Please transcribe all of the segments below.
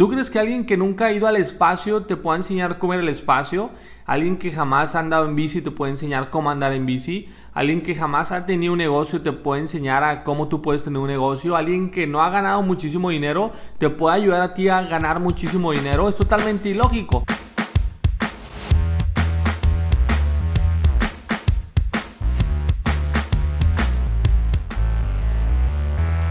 ¿Tú crees que alguien que nunca ha ido al espacio te pueda enseñar cómo ir al espacio? ¿Alguien que jamás ha andado en bici te puede enseñar cómo andar en bici? ¿Alguien que jamás ha tenido un negocio te puede enseñar cómo tú puedes tener un negocio? ¿Alguien que no ha ganado muchísimo dinero te puede ayudar a ti a ganar muchísimo dinero? Es totalmente ilógico.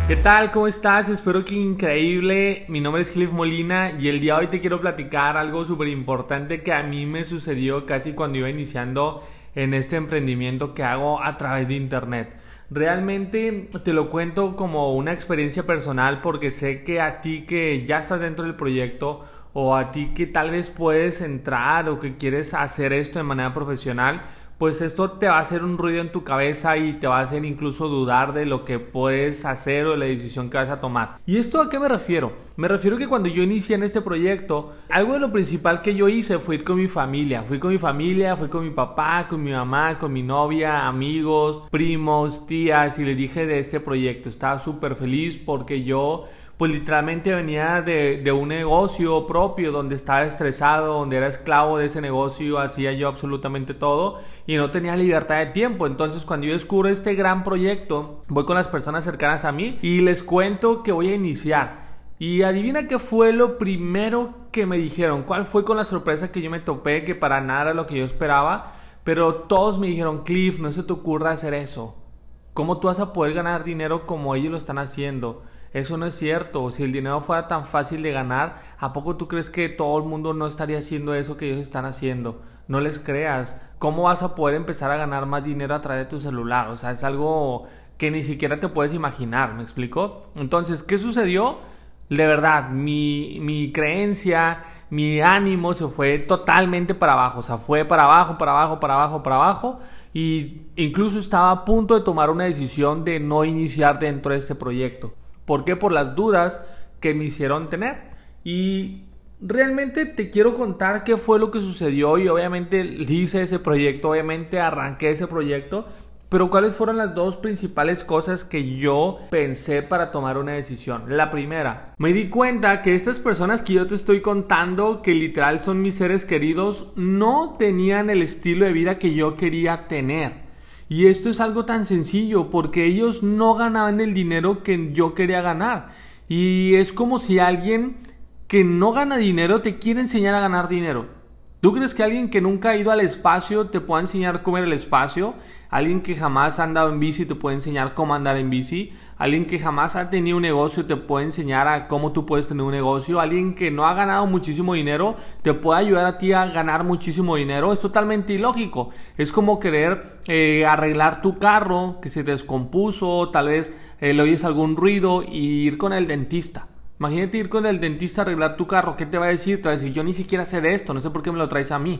¿Qué tal? ¿Cómo estás? Espero que increíble. Mi nombre es Cliff Molina y el día de hoy te quiero platicar algo súper importante que a mí me sucedió casi cuando iba iniciando en este emprendimiento que hago a través de internet. Realmente te lo cuento como una experiencia personal porque sé que a ti que ya estás dentro del proyecto o a ti que tal vez puedes entrar o que quieres hacer esto de manera profesional, pues esto te va a hacer un ruido en tu cabeza y te va a hacer incluso dudar de lo que puedes hacer o de la decisión que vas a tomar. ¿Y esto a qué me refiero? Me refiero que cuando yo inicié en este proyecto, algo de lo principal que yo hice fue ir con mi familia. Fui con mi familia, fui con mi papá, con mi mamá, con mi novia, amigos, primos, tías y le dije de este proyecto. Estaba súper feliz porque yo pues literalmente venía de, un negocio propio donde estaba estresado, donde era esclavo de ese negocio, hacía yo absolutamente todo y no tenía libertad de tiempo. Entonces cuando yo descubro este gran proyecto, voy con las personas cercanas a mí y les cuento que voy a iniciar. Y adivina qué fue lo primero que me dijeron, cuál fue con la sorpresa que yo me topé, que para nada era lo que yo esperaba, pero todos me dijeron, Cliff, no se te ocurra hacer eso. ¿Cómo tú vas a poder ganar dinero como ellos lo están haciendo? Eso no es cierto. Si el dinero fuera tan fácil de ganar, ¿a poco tú crees que todo el mundo no estaría haciendo eso que ellos están haciendo? No les creas. ¿Cómo vas a poder empezar a ganar más dinero a través de tu celular? O sea, es algo que ni siquiera te puedes imaginar, ¿me explico? Entonces, ¿qué sucedió? De verdad, mi, mi creencia, mi ánimo se fue totalmente para abajo. O sea, fue para abajo, para abajo, para abajo, para abajo. Y incluso estaba a punto de tomar una decisión de no iniciar dentro de este proyecto. ¿Por qué? Por las dudas que me hicieron tener. Y realmente te quiero contar qué fue lo que sucedió y obviamente hice ese proyecto, obviamente arranqué ese proyecto, pero cuáles fueron las dos principales cosas que yo pensé para tomar una decisión. La primera, me di cuenta que estas personas que yo te estoy contando, que literal son mis seres queridos, no tenían el estilo de vida que yo quería tener. Y esto es algo tan sencillo porque ellos no ganaban el dinero que yo quería ganar. Y es como si alguien que no gana dinero te quiere enseñar a ganar dinero. ¿Tú crees que alguien que nunca ha ido al espacio te pueda enseñar cómo ir al espacio? Alguien que jamás ha andado en bici te puede enseñar cómo andar en bici. Alguien que jamás ha tenido un negocio te puede enseñar a cómo tú puedes tener un negocio. Alguien que no ha ganado muchísimo dinero te puede ayudar a ti a ganar muchísimo dinero. Es totalmente ilógico. Es como querer eh, arreglar tu carro que se descompuso, tal vez eh, le oyes algún ruido y ir con el dentista. Imagínate ir con el dentista a arreglar tu carro. ¿Qué te va a decir? Te va a decir, yo ni siquiera sé de esto, no sé por qué me lo traes a mí.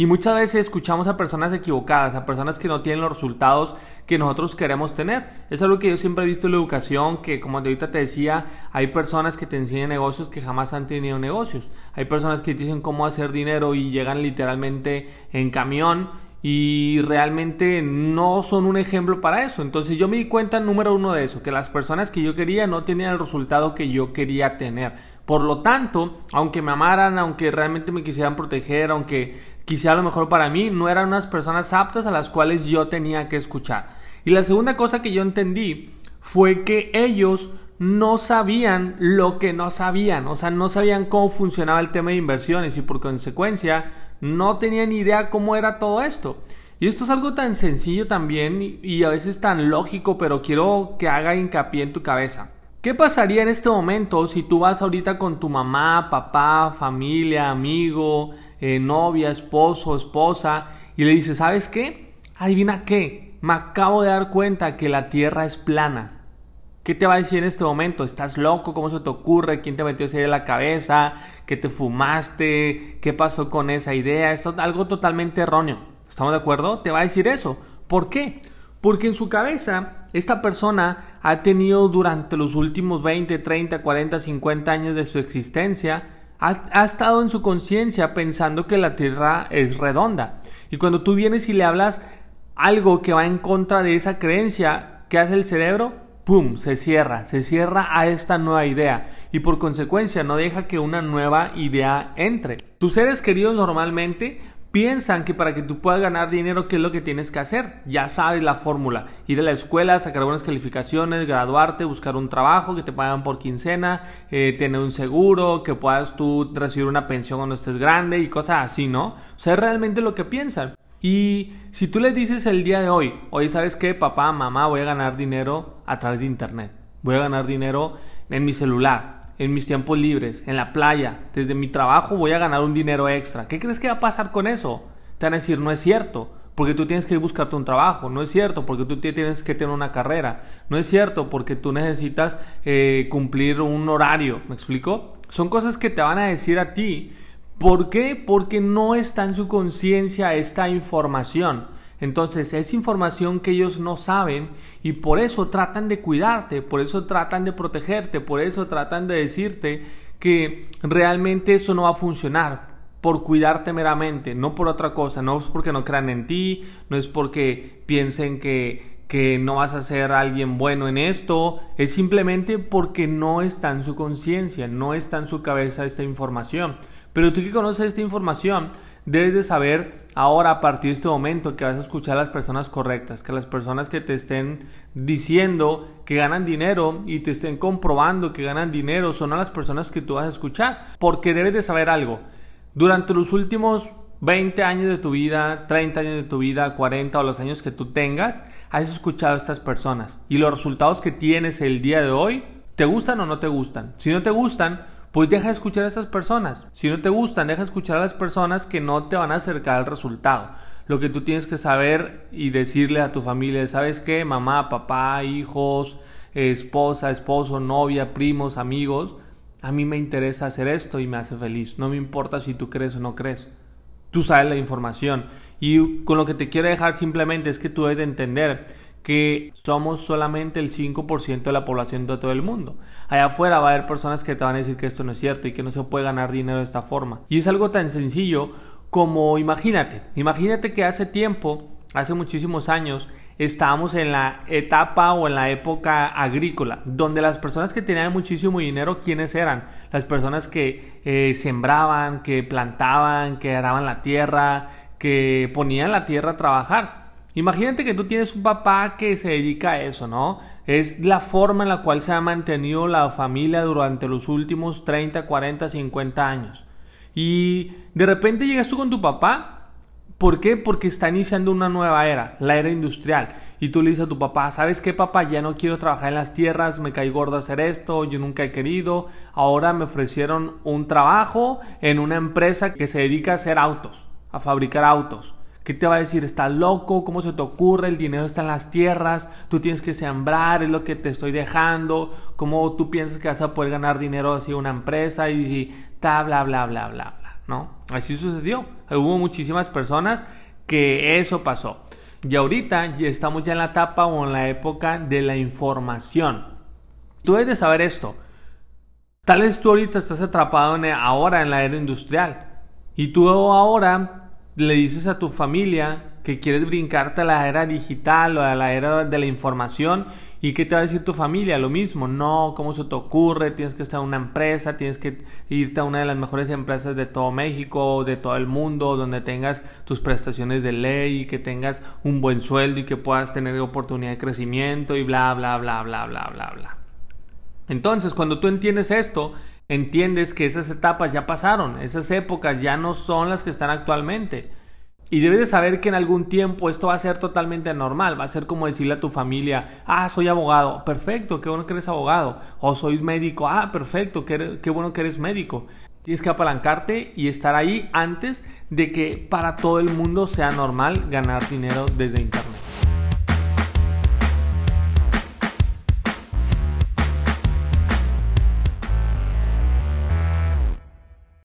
Y muchas veces escuchamos a personas equivocadas, a personas que no tienen los resultados que nosotros queremos tener. Es algo que yo siempre he visto en la educación, que como ahorita te decía, hay personas que te enseñan negocios que jamás han tenido negocios. Hay personas que te dicen cómo hacer dinero y llegan literalmente en camión y realmente no son un ejemplo para eso. Entonces yo me di cuenta número uno de eso, que las personas que yo quería no tenían el resultado que yo quería tener. Por lo tanto, aunque me amaran, aunque realmente me quisieran proteger, aunque quisiera lo mejor para mí, no eran unas personas aptas a las cuales yo tenía que escuchar. Y la segunda cosa que yo entendí fue que ellos no sabían lo que no sabían, o sea, no sabían cómo funcionaba el tema de inversiones y por consecuencia no tenían idea cómo era todo esto. Y esto es algo tan sencillo también y, a veces tan lógico, pero quiero que haga hincapié en tu cabeza. ¿Qué pasaría en este momento si tú vas ahorita con tu mamá, papá, familia, amigo, eh, novia, esposo, esposa y le dices, ¿sabes qué? Adivina qué, me acabo de dar cuenta que la tierra es plana. ¿Qué te va a decir en este momento? ¿Estás loco? ¿Cómo se te ocurre? ¿Quién te metió esa idea en la cabeza? ¿Qué te fumaste? ¿Qué pasó con esa idea? Es algo totalmente erróneo. ¿Estamos de acuerdo? Te va a decir eso. ¿Por qué? Porque en su cabeza esta persona ha tenido durante los últimos 20, 30, 40, 50 años de su existencia, ha, estado en su conciencia pensando que la Tierra es redonda. Y cuando tú vienes y le hablas algo que va en contra de esa creencia, ¿qué hace el cerebro? ¡pum!, se cierra, se cierra a esta nueva idea y por consecuencia no deja que una nueva idea entre. Tus seres queridos normalmente piensan que para que tú puedas ganar dinero, ¿qué es lo que tienes que hacer? Ya sabes la fórmula. Ir a la escuela, sacar buenas calificaciones, graduarte, buscar un trabajo que te pagan por quincena, eh, tener un seguro, que puedas tú recibir una pensión cuando estés grande y cosas así, ¿no? O sea, es realmente lo que piensan. Y si tú les dices el día de hoy, oye, ¿sabes qué? Papá, mamá, voy a ganar dinero a través de internet. Voy a ganar dinero en mi celular en mis tiempos libres, en la playa, desde mi trabajo voy a ganar un dinero extra. ¿Qué crees que va a pasar con eso? Te van a decir, no es cierto, porque tú tienes que buscarte un trabajo, no es cierto, porque tú tienes que tener una carrera, no es cierto, porque tú necesitas eh, cumplir un horario, ¿me explico? Son cosas que te van a decir a ti. ¿Por qué? Porque no está en su conciencia esta información. Entonces es información que ellos no saben y por eso tratan de cuidarte, por eso tratan de protegerte, por eso tratan de decirte que realmente eso no va a funcionar, por cuidarte meramente, no por otra cosa, no es porque no crean en ti, no es porque piensen que, que no vas a ser alguien bueno en esto, es simplemente porque no está en su conciencia, no está en su cabeza esta información. Pero tú que conoces esta información, debes de saber ahora a partir de este momento que vas a escuchar a las personas correctas, que las personas que te estén diciendo que ganan dinero y te estén comprobando que ganan dinero son a las personas que tú vas a escuchar, porque debes de saber algo. Durante los últimos 20 años de tu vida, 30 años de tu vida, 40 o los años que tú tengas, has escuchado a estas personas y los resultados que tienes el día de hoy, ¿te gustan o no te gustan? Si no te gustan, pues deja de escuchar a esas personas. Si no te gustan, deja de escuchar a las personas que no te van a acercar al resultado. Lo que tú tienes que saber y decirle a tu familia, ¿sabes qué? Mamá, papá, hijos, esposa, esposo, novia, primos, amigos, a mí me interesa hacer esto y me hace feliz. No me importa si tú crees o no crees. Tú sabes la información. Y con lo que te quiero dejar simplemente es que tú debes de entender que somos solamente el 5% de la población de todo el mundo. Allá afuera va a haber personas que te van a decir que esto no es cierto y que no se puede ganar dinero de esta forma. Y es algo tan sencillo como imagínate, imagínate que hace tiempo, hace muchísimos años, estábamos en la etapa o en la época agrícola, donde las personas que tenían muchísimo dinero, ¿quiénes eran? Las personas que eh, sembraban, que plantaban, que araban la tierra, que ponían la tierra a trabajar. Imagínate que tú tienes un papá que se dedica a eso, ¿no? Es la forma en la cual se ha mantenido la familia durante los últimos 30, 40, 50 años. Y de repente llegas tú con tu papá. ¿Por qué? Porque está iniciando una nueva era, la era industrial. Y tú le dices a tu papá, ¿sabes qué papá? Ya no quiero trabajar en las tierras, me caí gordo hacer esto, yo nunca he querido. Ahora me ofrecieron un trabajo en una empresa que se dedica a hacer autos, a fabricar autos. ¿Qué te va a decir? ¿Estás loco? ¿Cómo se te ocurre? El dinero está en las tierras, tú tienes que sembrar, es lo que te estoy dejando. ¿Cómo tú piensas que vas a poder ganar dinero así una empresa? Y ta, bla, bla, bla, bla, bla, ¿no? Así sucedió. Hubo muchísimas personas que eso pasó. Y ahorita ya estamos ya en la etapa o en la época de la información. Tú debes de saber esto. Tal vez tú ahorita estás atrapado ahora en la era industrial. Y tú ahora le dices a tu familia que quieres brincarte a la era digital o a la era de la información y qué te va a decir tu familia, lo mismo, no, ¿cómo se te ocurre? Tienes que estar en una empresa, tienes que irte a una de las mejores empresas de todo México, de todo el mundo, donde tengas tus prestaciones de ley, y que tengas un buen sueldo y que puedas tener oportunidad de crecimiento y bla, bla, bla, bla, bla, bla, bla. Entonces, cuando tú entiendes esto, entiendes que esas etapas ya pasaron, esas épocas ya no son las que están actualmente. Y debes de saber que en algún tiempo esto va a ser totalmente normal, va a ser como decirle a tu familia, ah, soy abogado, perfecto, qué bueno que eres abogado, o soy médico, ah, perfecto, qué, qué bueno que eres médico. Tienes que apalancarte y estar ahí antes de que para todo el mundo sea normal ganar dinero desde internet.